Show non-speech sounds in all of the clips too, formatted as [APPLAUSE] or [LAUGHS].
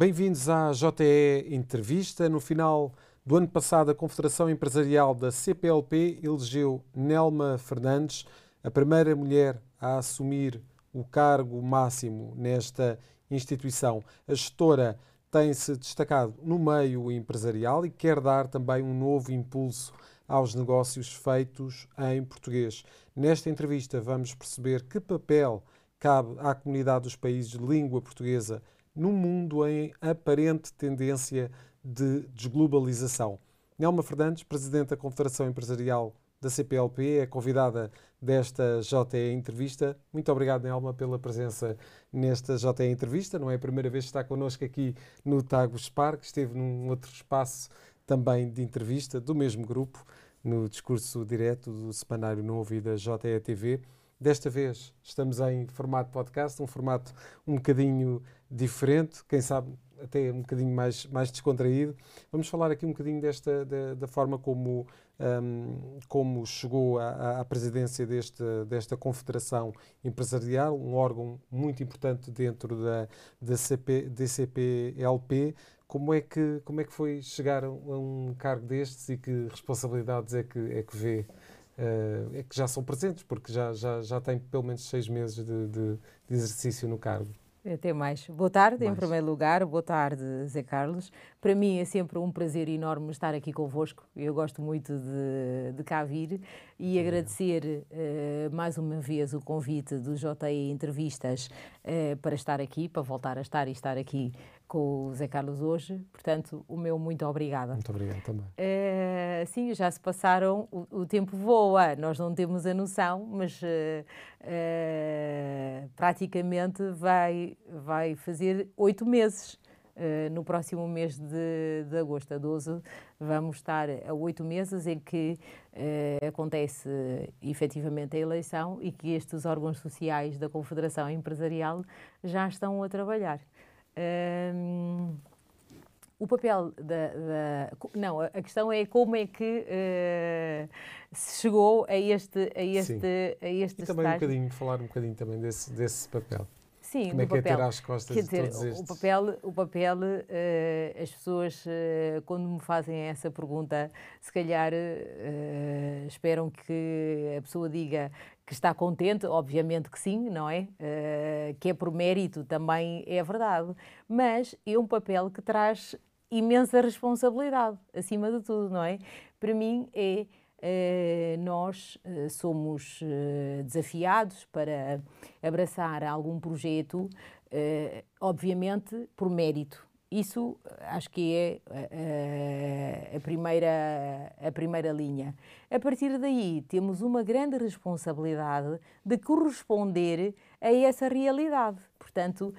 Bem-vindos à JE Entrevista. No final do ano passado, a Confederação Empresarial da CPLP elegeu Nelma Fernandes, a primeira mulher a assumir o cargo máximo nesta instituição. A gestora tem-se destacado no meio empresarial e quer dar também um novo impulso aos negócios feitos em português. Nesta entrevista, vamos perceber que papel cabe à comunidade dos países de língua portuguesa num mundo em aparente tendência de desglobalização. Nelma Fernandes, Presidente da Confederação Empresarial da CPLP, é convidada desta JE Entrevista. Muito obrigado, Nelma, pela presença nesta JE Entrevista. Não é a primeira vez que está connosco aqui no Tagus Park, esteve num outro espaço também de entrevista do mesmo grupo, no discurso direto do Semanário Novo e da JE TV. Desta vez estamos em formato podcast, um formato um bocadinho diferente, quem sabe até um bocadinho mais, mais descontraído. Vamos falar aqui um bocadinho desta, da, da forma como, um, como chegou à, presidência deste, desta Confederação Empresarial, um órgão muito importante dentro da, da CP, DCPLP. Como é, que, como é que foi chegar a um cargo destes e que responsabilidades é que, é que vê? Uh, é que já são presentes, porque já, já, já tem pelo menos seis meses de, de, de exercício no cargo. Até mais. Boa tarde, mais. em primeiro lugar. Boa tarde, Zé Carlos. Para mim é sempre um prazer enorme estar aqui convosco. Eu gosto muito de, de cá vir e é. agradecer uh, mais uma vez o convite do JE Entrevistas uh, para estar aqui, para voltar a estar e estar aqui com o Zé Carlos hoje. Portanto, o meu muito obrigada. Muito obrigado também. Uh, sim, já se passaram, o, o, tempo voa, nós não temos a noção, mas uh, uh, praticamente vai, vai fazer oito meses. no próximo mês de, de agosto, a 12, vamos estar a oito meses em que acontece efetivamente a eleição e que estes órgãos sociais da Confederação Empresarial já estão a trabalhar. Um, o papel da, da, Não, a questão é como é que uh, se chegou a este, a este, a este e também estágio. um bocadinho, falar um bocadinho também desse, desse papel. Sim, Como é que papel. é ter às costas Quer dizer, todos estes? O papel, o papel uh, as pessoas, uh, quando me fazem essa pergunta, se calhar esperam que a pessoa diga que está contente, obviamente que sim, não é? que é por mérito, também é verdade. Mas é um papel que traz imensa responsabilidade, acima de tudo, não é? Para mim é eh, nós eh, somos desafiados para abraçar algum projeto, obviamente por mérito. Isso acho que é a primeira, a primeira linha. A partir daí, temos uma grande responsabilidade de corresponder a essa realidade. Portanto,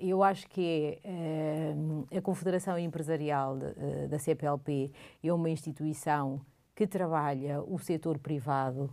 eu acho que é, a Confederação Empresarial da CPLP é uma instituição que trabalha o setor privado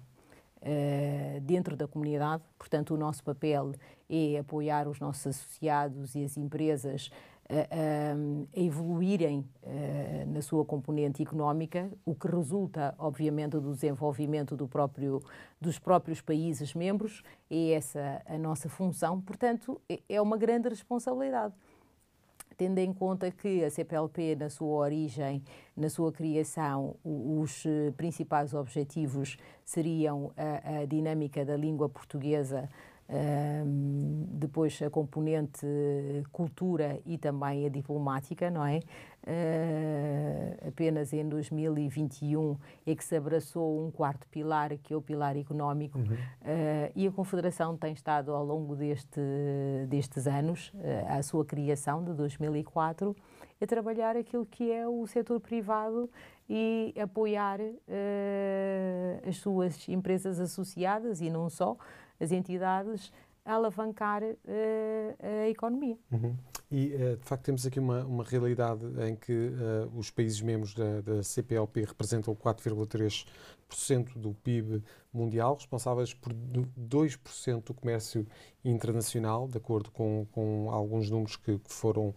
dentro da comunidade. Portanto, o nosso papel é apoiar os nossos associados e as empresas a, a evoluírem uh, na sua componente económica, o que resulta, obviamente, do desenvolvimento do próprio, dos próprios países membros. É essa a nossa função. Portanto, é, é uma grande responsabilidade tendo em conta que a CPLP, na sua origem, na sua criação, os eh, principais objetivos seriam a, a dinâmica da língua portuguesa depois a componente cultura e também a diplomática, não é? Uh, apenas em 2021 é que se abraçou um quarto pilar, que é o pilar económico, uhum. uh, e a Confederação tem estado ao longo deste, destes anos, uh, à sua criação de 2004, a trabalhar aquilo que é o setor privado e apoiar as suas empresas associadas e não só, as entidades a alavancar uh, a economia. Uhum. E, uh, de facto, temos aqui uma, uma realidade em que uh, os países membros da, da CPLP representam 4,3% do PIB mundial, responsáveis por 2% do comércio internacional, de acordo com, com alguns números que, que foram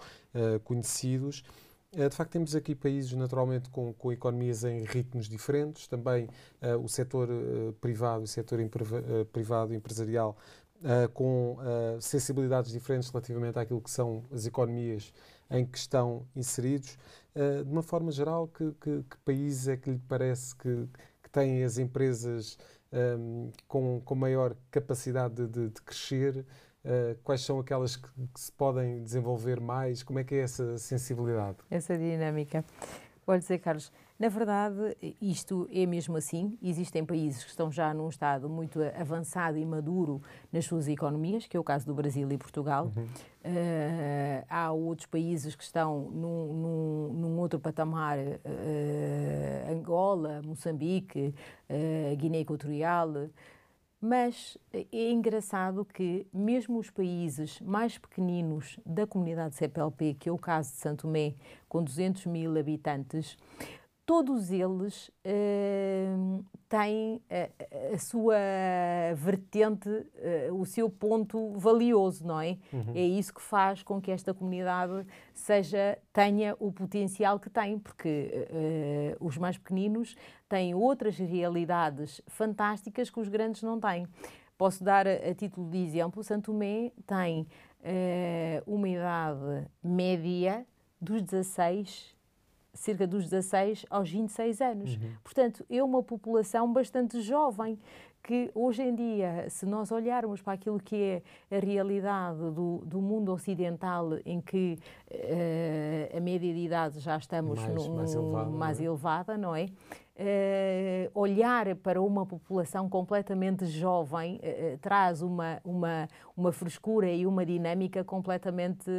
conhecidos. De facto, temos aqui países naturalmente com, com economias em ritmos diferentes, também uh, o setor uh, privado, o setor uh, privado empresarial com sensibilidades diferentes relativamente àquilo que são as economias em que estão inseridos. De uma forma geral, que, que, que, país é que lhe parece que, que têm as empresas um, com, com maior capacidade de, de, de crescer? Quais são aquelas que, que se podem desenvolver mais? Como é que é essa sensibilidade? Essa dinâmica. Olha, Zé Carlos, na verdade, isto é mesmo assim. Existem países que estão já num estado muito avançado e maduro nas suas economias, que é o caso do Brasil e Portugal. Uhum. Uh, há outros países que estão num, num, num outro patamar, uh, Angola, Moçambique, Guiné Equatorial. Mas é engraçado que, mesmo os países mais pequeninos da comunidade CPLP, que é o caso de Santo Tomé, com 200 mil habitantes, todos eles uh, têm a, a, sua vertente, uh, o seu ponto valioso, não é? Uhum. É isso que faz com que esta comunidade seja tenha o potencial que tem, porque uh, os mais pequeninos têm outras realidades fantásticas que os grandes não têm. Posso dar a, a título de exemplo, Santo Tomé tem uma idade média dos 16 cerca dos 16 aos 26 anos. Uhum. Portanto, é uma população bastante jovem que hoje em dia, se nós olharmos para aquilo que é a realidade do, do mundo ocidental, em que uh, a média de idade já estamos mais, no, mais, elevada, mais não é? elevada, não é? Uh, olhar para uma população completamente jovem uh, traz uma, uma, uma frescura e uma dinâmica completamente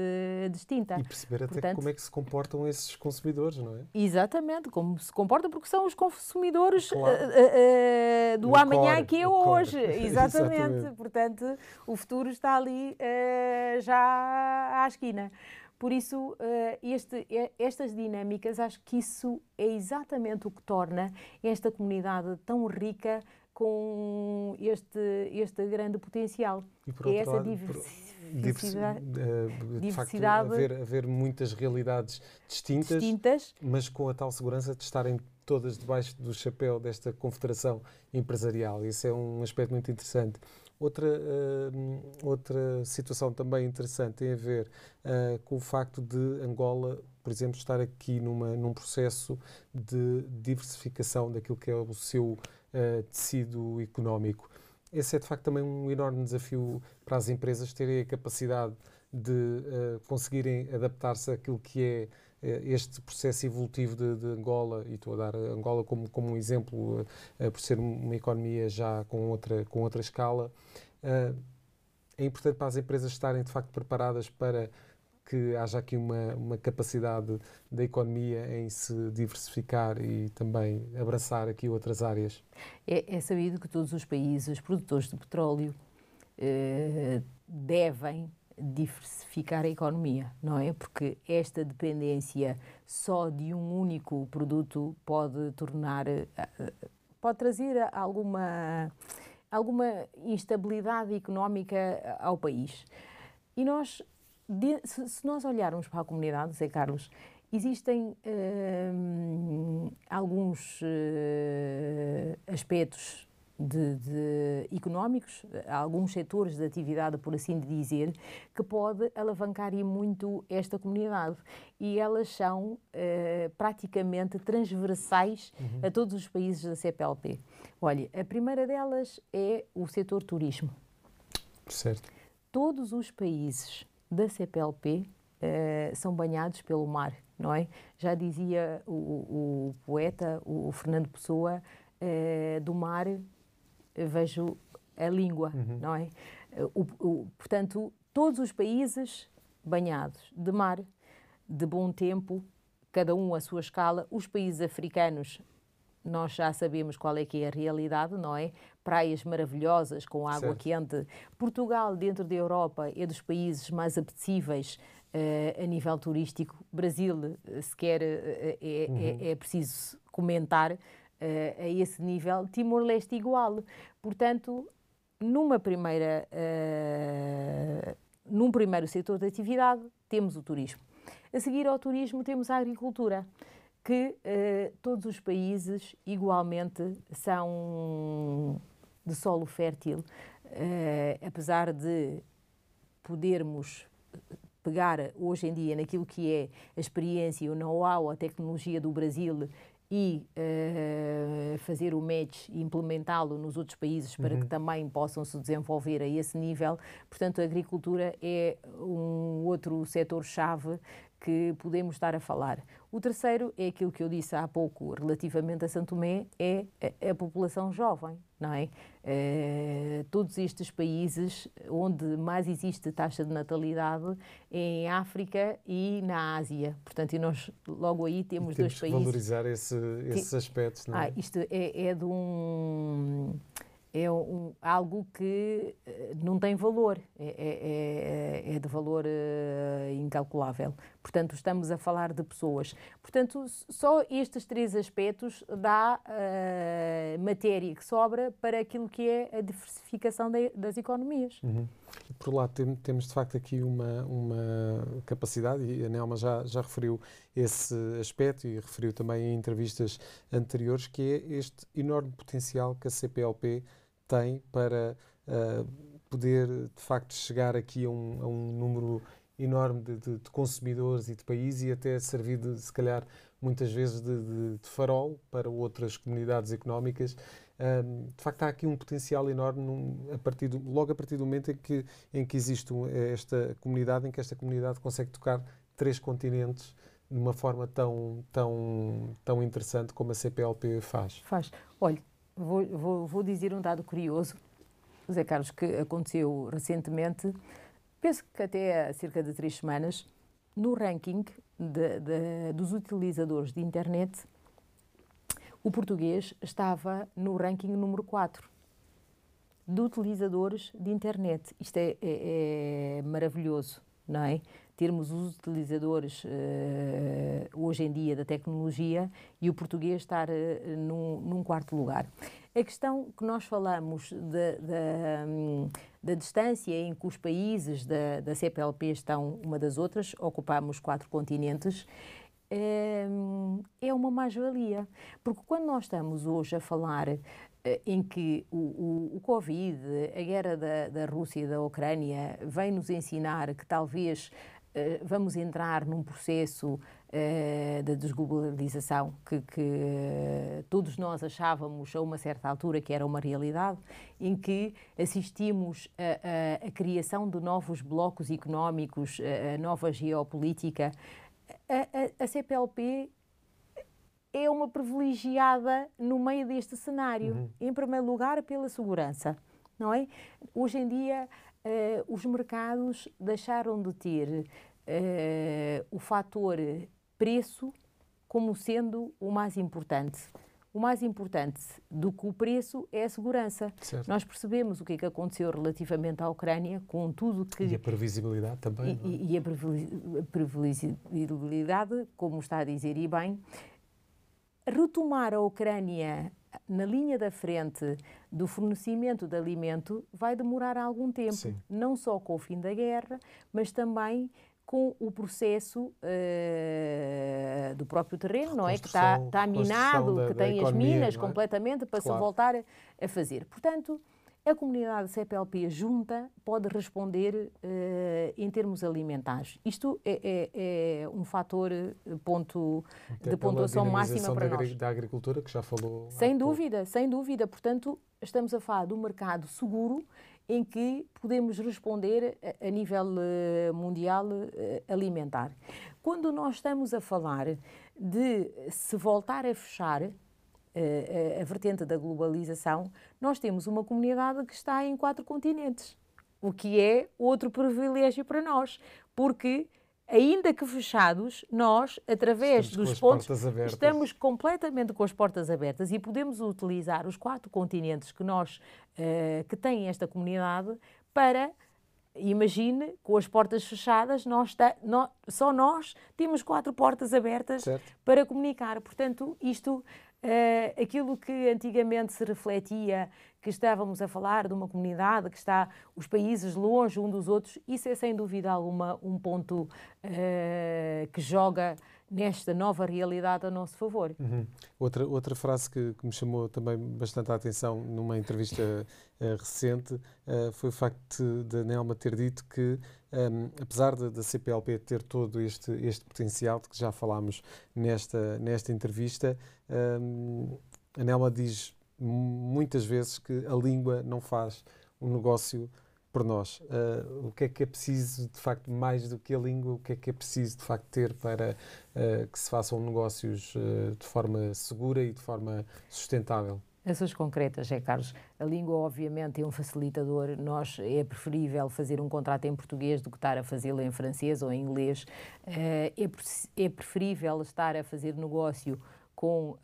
distinta. E perceber até Portanto, como é que se comportam esses consumidores, não é? Exatamente, como se comportam, porque são os consumidores claro. uh, do amanhã core, que é hoje. [LAUGHS] Exatamente. Exatamente. Portanto, o futuro está ali já à esquina. Por isso, eh, este, estas dinâmicas, acho que isso é exatamente o que torna esta comunidade tão rica com este, este grande potencial. E por é essa lado, diversidade. De, de facto, haver, haver muitas realidades distintas, distintas, mas com a tal segurança de estarem todas debaixo do chapéu desta confederação empresarial. Isso é um aspecto muito interessante. Outra, uh, outra situação também interessante tem a ver uh, com o facto de Angola, por exemplo, estar aqui numa, num processo de diversificação daquilo que é o seu uh, tecido económico. Esse é de facto também um enorme desafio para as empresas terem a capacidade de conseguirem adaptar-se àquilo que é este processo evolutivo de, de, Angola, e estou a dar Angola como, como um exemplo, uh, por ser uma economia já com outra, com outra escala, uh, é importante para as empresas estarem de facto preparadas para que haja aqui uma, uma capacidade da economia em se diversificar e também abraçar aqui outras áreas. É, é sabido que todos os países produtores de petróleo eh, devem diversificar a economia, não é? Porque esta dependência só de um único produto pode tornar, eh, pode trazer alguma, alguma instabilidade económica ao país. E nós, se nós olharmos para a comunidade, Zé Carlos, existem hum, alguns aspectos de, de, económicos, alguns setores de atividade, por assim dizer, que pode alavancar e muito esta comunidade. E elas são eh, praticamente transversais uhum. a todos os países da CPLP. Olha, a primeira delas é o setor turismo. Certo. Todos os países da CPLP eh, são banhados pelo mar, não é? Já dizia o, o poeta, o Fernando Pessoa, eh, do mar vejo a língua, uhum. não é? O, o, portanto, todos os países banhados de mar, de bom tempo, cada um à sua escala. Os países africanos, nós já sabemos qual é que é a realidade, não é? Praias maravilhosas com água certo. quente. Portugal, dentro da Europa, é dos países mais apetecíveis uh, a nível turístico. Brasil, eh, sequer uh, é, é, uhum. é, é preciso comentar, uh, a esse nível, Timor-Leste igual. Portanto, numa primeira, uh, num primeiro setor de atividade, temos o turismo. A seguir ao turismo, temos a agricultura, que uh, todos os países igualmente são de solo fértil. apesar de podermos pegar hoje em dia naquilo que é a experiência, o know-how, a tecnologia do Brasil e uh, fazer o match e implementá-lo nos outros países para uhum. que também possam se desenvolver a esse nível. Portanto, a agricultura é um outro setor-chave que podemos estar a falar. O terceiro é aquilo que eu disse há pouco relativamente a Santo Tomé, é a, a população jovem, não é? Uh, todos estes países onde mais existe taxa de natalidade é em África e na Ásia. Portanto, e nós logo aí temos, temos dois países... valorizar esse, esses aspectos, não é? Ah, isto é, é de um é um, algo que eh, não tem valor, é, é, é, é de valor uh, incalculável. Portanto, estamos a falar de pessoas. Portanto, só estes três aspectos dá uh, matéria que sobra para aquilo que é a diversificação de, das economias. Uhum. Por lá tem, temos de facto aqui uma, uma capacidade, e a Nelma já, já referiu esse aspecto e referiu também em entrevistas anteriores, que é este enorme potencial que a CPLP tem para uh, poder, de facto, chegar aqui a um, a um número enorme de, de, de, consumidores e de países e até servir, de, se calhar, muitas vezes de, de farol para outras comunidades económicas. Um, de facto, há aqui um potencial enorme num, a partir do, logo a partir do momento em que, em que existe esta comunidade, em que esta comunidade consegue tocar três continentes de uma forma tão, tão, tão interessante como a CPLP faz. Faz. Olha, vou, vou, vou dizer um dado curioso, José Carlos, que aconteceu recentemente, penso que até há cerca de três semanas, no ranking de, de, dos utilizadores de internet, o português estava no ranking número 4 de utilizadores de internet. Isto é, é, é maravilhoso, não é? Termos os utilizadores uh, hoje em dia da tecnologia e o português estar uh, num, num, quarto lugar. A questão que nós falamos da, da, um, da distância em que os países da, da CPLP estão uma das outras, ocupamos quatro continentes, é, é uma mais-valia. Porque quando nós estamos hoje a falar eh, em que o, o, o, Covid, a guerra da, da Rússia e da Ucrânia, vem nos ensinar que talvez uh, vamos entrar num processo uh, de desglobalização que, que uh, todos nós achávamos a uma certa altura que era uma realidade, em que assistimos a criação de novos blocos económicos, a, a nova geopolítica a, a, a CPLP é uma privilegiada no meio deste cenário. Uhum. Em primeiro lugar, pela segurança, não é? Hoje em dia, uh, os mercados deixaram de ter uh, o fator preço como sendo o mais importante o mais importante do que o preço é a segurança. Certo. Nós percebemos o que é que aconteceu relativamente à Ucrânia, com tudo que. E a previsibilidade também. E, é? e a previsibilidade, como está a dizer, e bem, retomar a Ucrânia na linha da frente do fornecimento de alimento vai demorar algum tempo, Sim. não só com o fim da guerra, mas também com o processo uh, do próprio terreno, não é? Que está, está minado, da, que tem as minas é? completamente para claro. se voltar a fazer. Portanto, a comunidade CPLP junta pode responder uh, em termos alimentares. Isto é, é, é um fator eh, ponto, de pontuação máxima para da, nós. da agricultura, que já falou. Sem dúvida, pouco. sem dúvida. Portanto, estamos a falar de um mercado seguro em que podemos responder a, nível uh, mundial uh, alimentar. Quando nós estamos a falar de se voltar a fechar uh, a vertente da globalização, nós temos uma comunidade que está em quatro continentes, o que é outro privilégio para nós, porque ainda que fechados, nós, através estamos dos pontos, estamos completamente com as portas abertas e podemos utilizar os quatro continentes que nós, uh, que têm esta comunidade, para, imagine, com as portas fechadas, nós, nós só nós temos quatro portas abertas certo. para comunicar. Portanto, isto Uh, aquilo que antigamente se refletia que estávamos a falar de uma comunidade que está os países longe um dos outros, isso é sem dúvida alguma um ponto uh, que joga nesta nova realidade a nosso favor. Uhum. Outra, outra frase que, que, me chamou também bastante a atenção numa entrevista uh, recente uh, foi o facto de, Nelma ter dito que, um, apesar da CPLP ter todo este, este potencial, de que já falámos nesta, nesta entrevista, um, a Nelma diz muitas vezes que a língua não faz um negócio por nós. Uh, o que é que é preciso, de facto, mais do que a língua, o que é que é preciso, de facto, ter para uh, que se façam negócios uh, de forma segura e de forma sustentável? Ações concretas, é Carlos. A língua, obviamente, é um facilitador. Nós é preferível fazer um contrato em português do que estar a fazê-lo em francês ou em inglês. É, é preferível estar a fazer negócio com uh,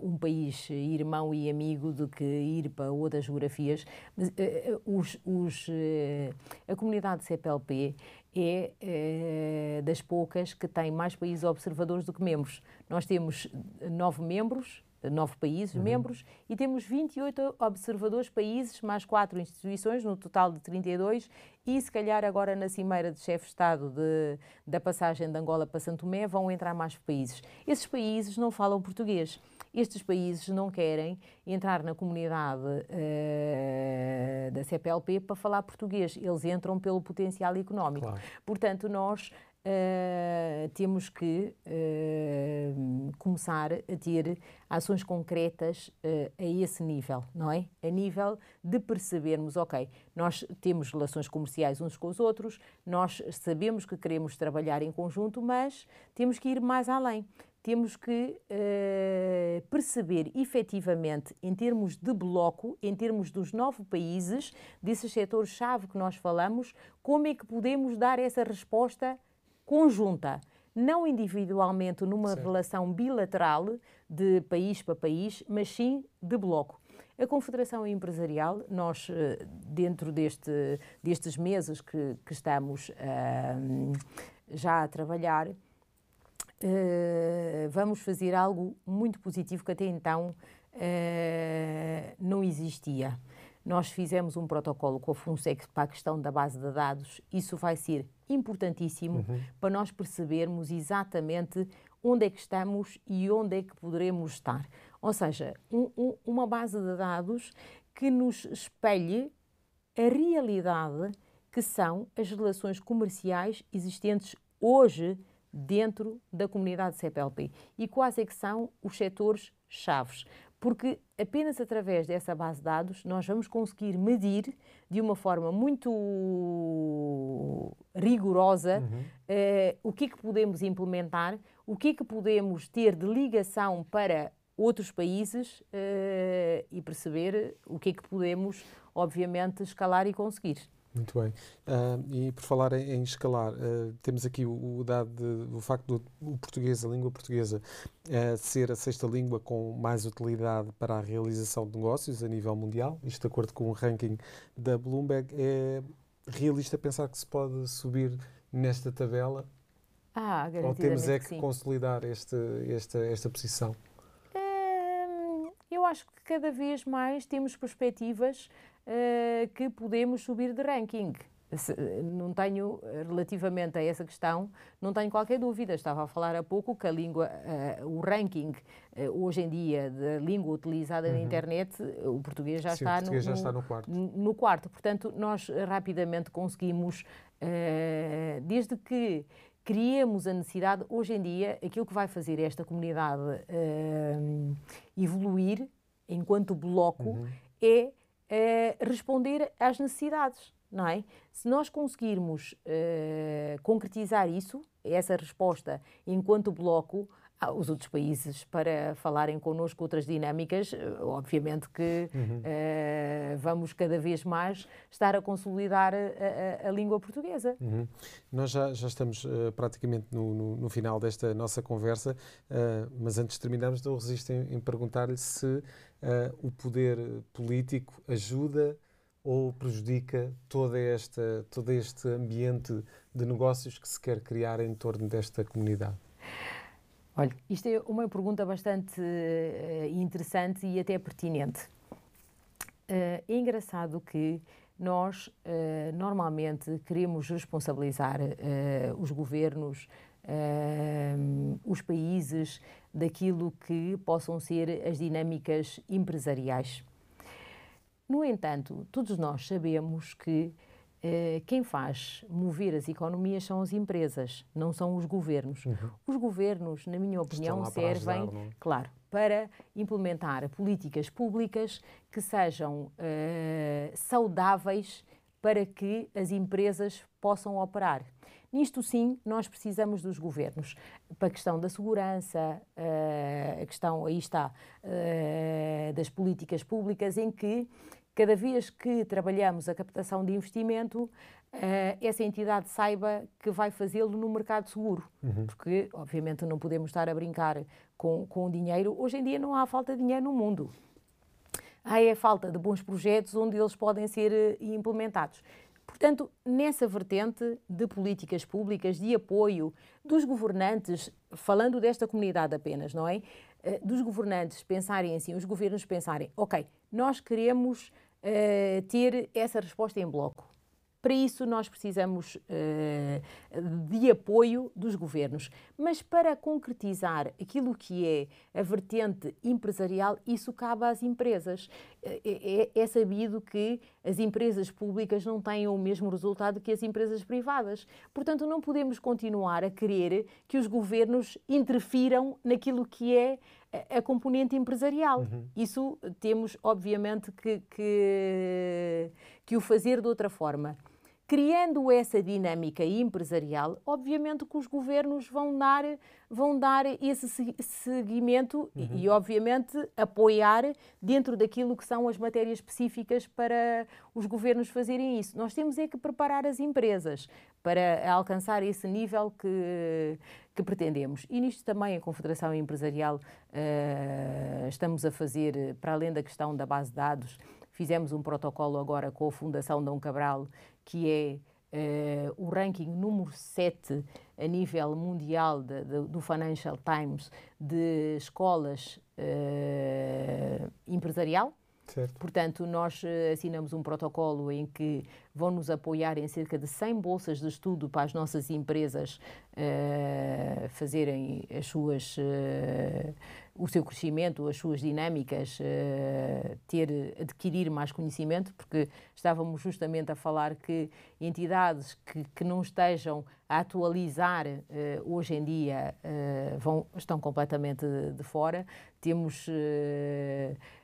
um país irmão e amigo do que ir para outras geografias. Mas, uh, os, os, uh, a comunidade CPLP é das poucas que tem mais países observadores do que membros. Nós temos nove membros nove países uhum. membros e temos 28 observadores países, mais quatro instituições, no total de 32, e se calhar agora na cimeira de chefe de Estado de, da passagem de Angola para Santo Tomé vão entrar mais países. Esses países não falam português. Estes países não querem entrar na comunidade uh, da CPLP para falar português. Eles entram pelo potencial económico. Claro. Portanto, nós Uh, temos que uh, começar a ter ações concretas uh, a esse nível, não é? A nível de percebermos, ok, nós temos relações comerciais uns com os outros, nós sabemos que queremos trabalhar em conjunto, mas temos que ir mais além. Temos que perceber efetivamente, em termos de bloco, em termos dos nove países, desses setores-chave que nós falamos, como é que podemos dar essa resposta conjunta, não individualmente numa certo. relação bilateral de país para país, mas sim de bloco. A Confederação Empresarial, nós, eh, dentro deste, destes meses que, que estamos uh, já a trabalhar, uh, vamos fazer algo muito positivo que até então uh, não existia. Nós fizemos um protocolo com a FUNSEC para a questão da base de dados. Isso vai ser importantíssimo uhum. para nós percebermos exatamente onde é que estamos e onde é que poderemos estar. Ou seja, um, um, uma base de dados que nos espelhe a realidade que são as relações comerciais existentes hoje dentro da comunidade CPLP e quais é que são os setores chaves porque apenas através dessa base de dados nós vamos conseguir medir de uma forma muito rigorosa uhum. uh, o que é que podemos implementar, o que é que podemos ter de ligação para outros países uh, e perceber o que é que podemos, obviamente, escalar e conseguir. Muito bem. Uh, e por falar em, em escalar, uh, temos aqui o, o dado de, do facto do português, a língua portuguesa, uh, ser a sexta língua com mais utilidade para a realização de negócios a nível mundial. Isto de acordo com o ranking da Bloomberg. É realista pensar que se pode subir nesta tabela? Ah, Ou temos é que, que consolidar este, esta, esta posição? Hum, eu acho que cada vez mais temos perspectivas uh, que podemos subir de ranking. Não tenho, relativamente a essa questão, não tenho qualquer dúvida. Estava a falar há pouco que a língua, uh, o ranking uh, hoje em dia da língua utilizada uhum. na internet, o português já, Sim, está, português no, já está no quarto. No quarto. Portanto, nós rapidamente conseguimos, desde que criemos a necessidade, hoje em dia, aquilo que vai fazer esta comunidade evoluir enquanto bloco uhum. é uh, responder às necessidades, não é? Se nós conseguirmos uh, concretizar isso, essa resposta enquanto bloco, os outros países para falarem connosco outras dinâmicas, eh, obviamente que uhum. uh, vamos cada vez mais estar a consolidar a, a, a língua portuguesa. Uhum. Nós já, já estamos uh, praticamente no, no, no, final desta nossa conversa, uh, mas antes de terminarmos, não resisto em, em perguntar-lhe se o poder político ajuda ou prejudica toda esta, todo este ambiente de negócios que se quer criar em torno desta comunidade? Olha, isto é uma pergunta bastante uh, interessante e até pertinente. é engraçado que nós uh, normalmente queremos responsabilizar os governos, os países, daquilo que possam ser as dinâmicas empresariais. No entanto, todos nós sabemos que quem faz mover as economias são as empresas, não são os governos. Uhum. Os governos, na minha opinião, servem, ajudar, é? claro, para implementar políticas públicas que sejam uh, saudáveis para que as empresas possam operar. Nisto sim, nós precisamos dos governos. Para a questão da segurança, uh, a questão, aí está, uh, das políticas públicas, em que cada vez que trabalhamos a captação de investimento, uh, essa entidade saiba que vai fazê-lo no mercado seguro. Uhum. Porque, obviamente, não podemos estar a brincar com, com o dinheiro. Hoje em dia não há falta de dinheiro no mundo. Há é falta de bons projetos onde eles podem ser eh, implementados. Portanto, nessa vertente de políticas públicas, de apoio dos governantes, falando desta comunidade apenas, não é? Eh, dos governantes pensarem assim, os governos pensarem, ok, nós queremos uh, ter essa resposta em bloco. Para isso, nós precisamos uh, de apoio dos governos. Mas para concretizar aquilo que é a vertente empresarial, isso cabe às empresas. É, é, é, sabido que as empresas públicas não têm o mesmo resultado que as empresas privadas. Portanto, não podemos continuar a querer que os governos interfiram naquilo que é a componente empresarial. Uhum. Isso temos, obviamente, que, que, que o fazer de outra forma criando essa dinâmica empresarial, obviamente que os governos vão dar, vão dar esse seguimento uhum. e, obviamente, apoiar dentro daquilo que são as matérias específicas para os governos fazerem isso. Nós temos é que preparar as empresas para alcançar esse nível que, que pretendemos. E nisto também a Confederação Empresarial uh, estamos a fazer, para além da questão da base de dados, fizemos um protocolo agora com a Fundação Dom Cabral que é uh, o ranking número 7 a nível mundial de, de, do Financial Times de escolas uh, empresarial. Certo. Portanto, nós eh, assinamos um protocolo em que vão nos apoiar em cerca de 100 bolsas de estudo para as nossas empresas uh, fazerem as suas uh, o seu crescimento, as suas dinâmicas, uh, ter, adquirir mais conhecimento, porque estávamos justamente a falar que entidades que, que não estejam a atualizar hoje em dia vão, estão completamente de, de fora. Temos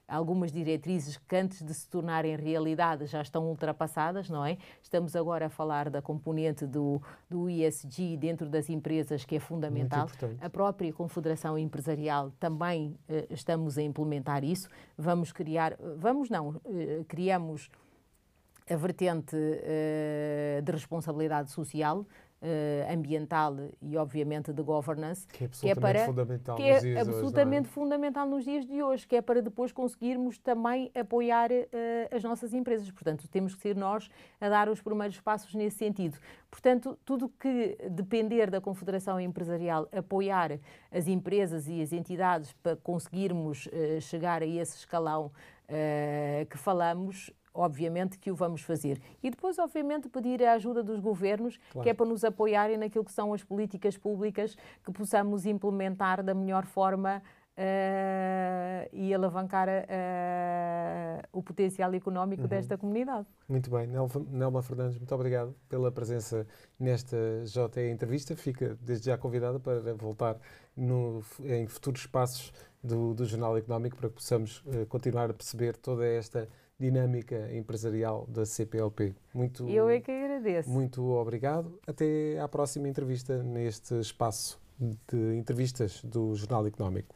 algumas diretrizes que antes de se tornarem realidade já estão ultrapassadas, não é? Estamos agora a falar da componente do, do ESG dentro das empresas, que é fundamental. A própria Confederação Empresarial também uh, estamos a implementar isso. Vamos criar, vamos não, uh, criamos a vertente de responsabilidade social, uh, ambiental e, obviamente, de governance, que é absolutamente que é para, fundamental, que é nos dias absolutamente hoje, é? fundamental nos dias de hoje, que é para depois conseguirmos também apoiar uh, as nossas empresas. Portanto, temos que ser nós a dar os primeiros passos nesse sentido. Portanto, tudo que depender da Confederação Empresarial apoiar as empresas e as entidades para conseguirmos uh, chegar a esse escalão que falamos, obviamente que o vamos fazer. E depois, obviamente, pedir a ajuda dos governos, claro. que é para nos apoiarem naquilo que são as políticas públicas que possamos implementar da melhor forma uh, e alavancar uh, o potencial económico uhum. desta comunidade. Muito bem. Nelma Fernandes, muito obrigado pela presença nesta JE entrevista. Fica desde já convidada para voltar no, em futuros passos do, do Jornal Económico para que possamos uh, continuar a perceber toda esta dinâmica empresarial da CPLP. Muito, Eu é que agradeço. Muito obrigado. Até à próxima entrevista neste espaço de entrevistas do Jornal Económico.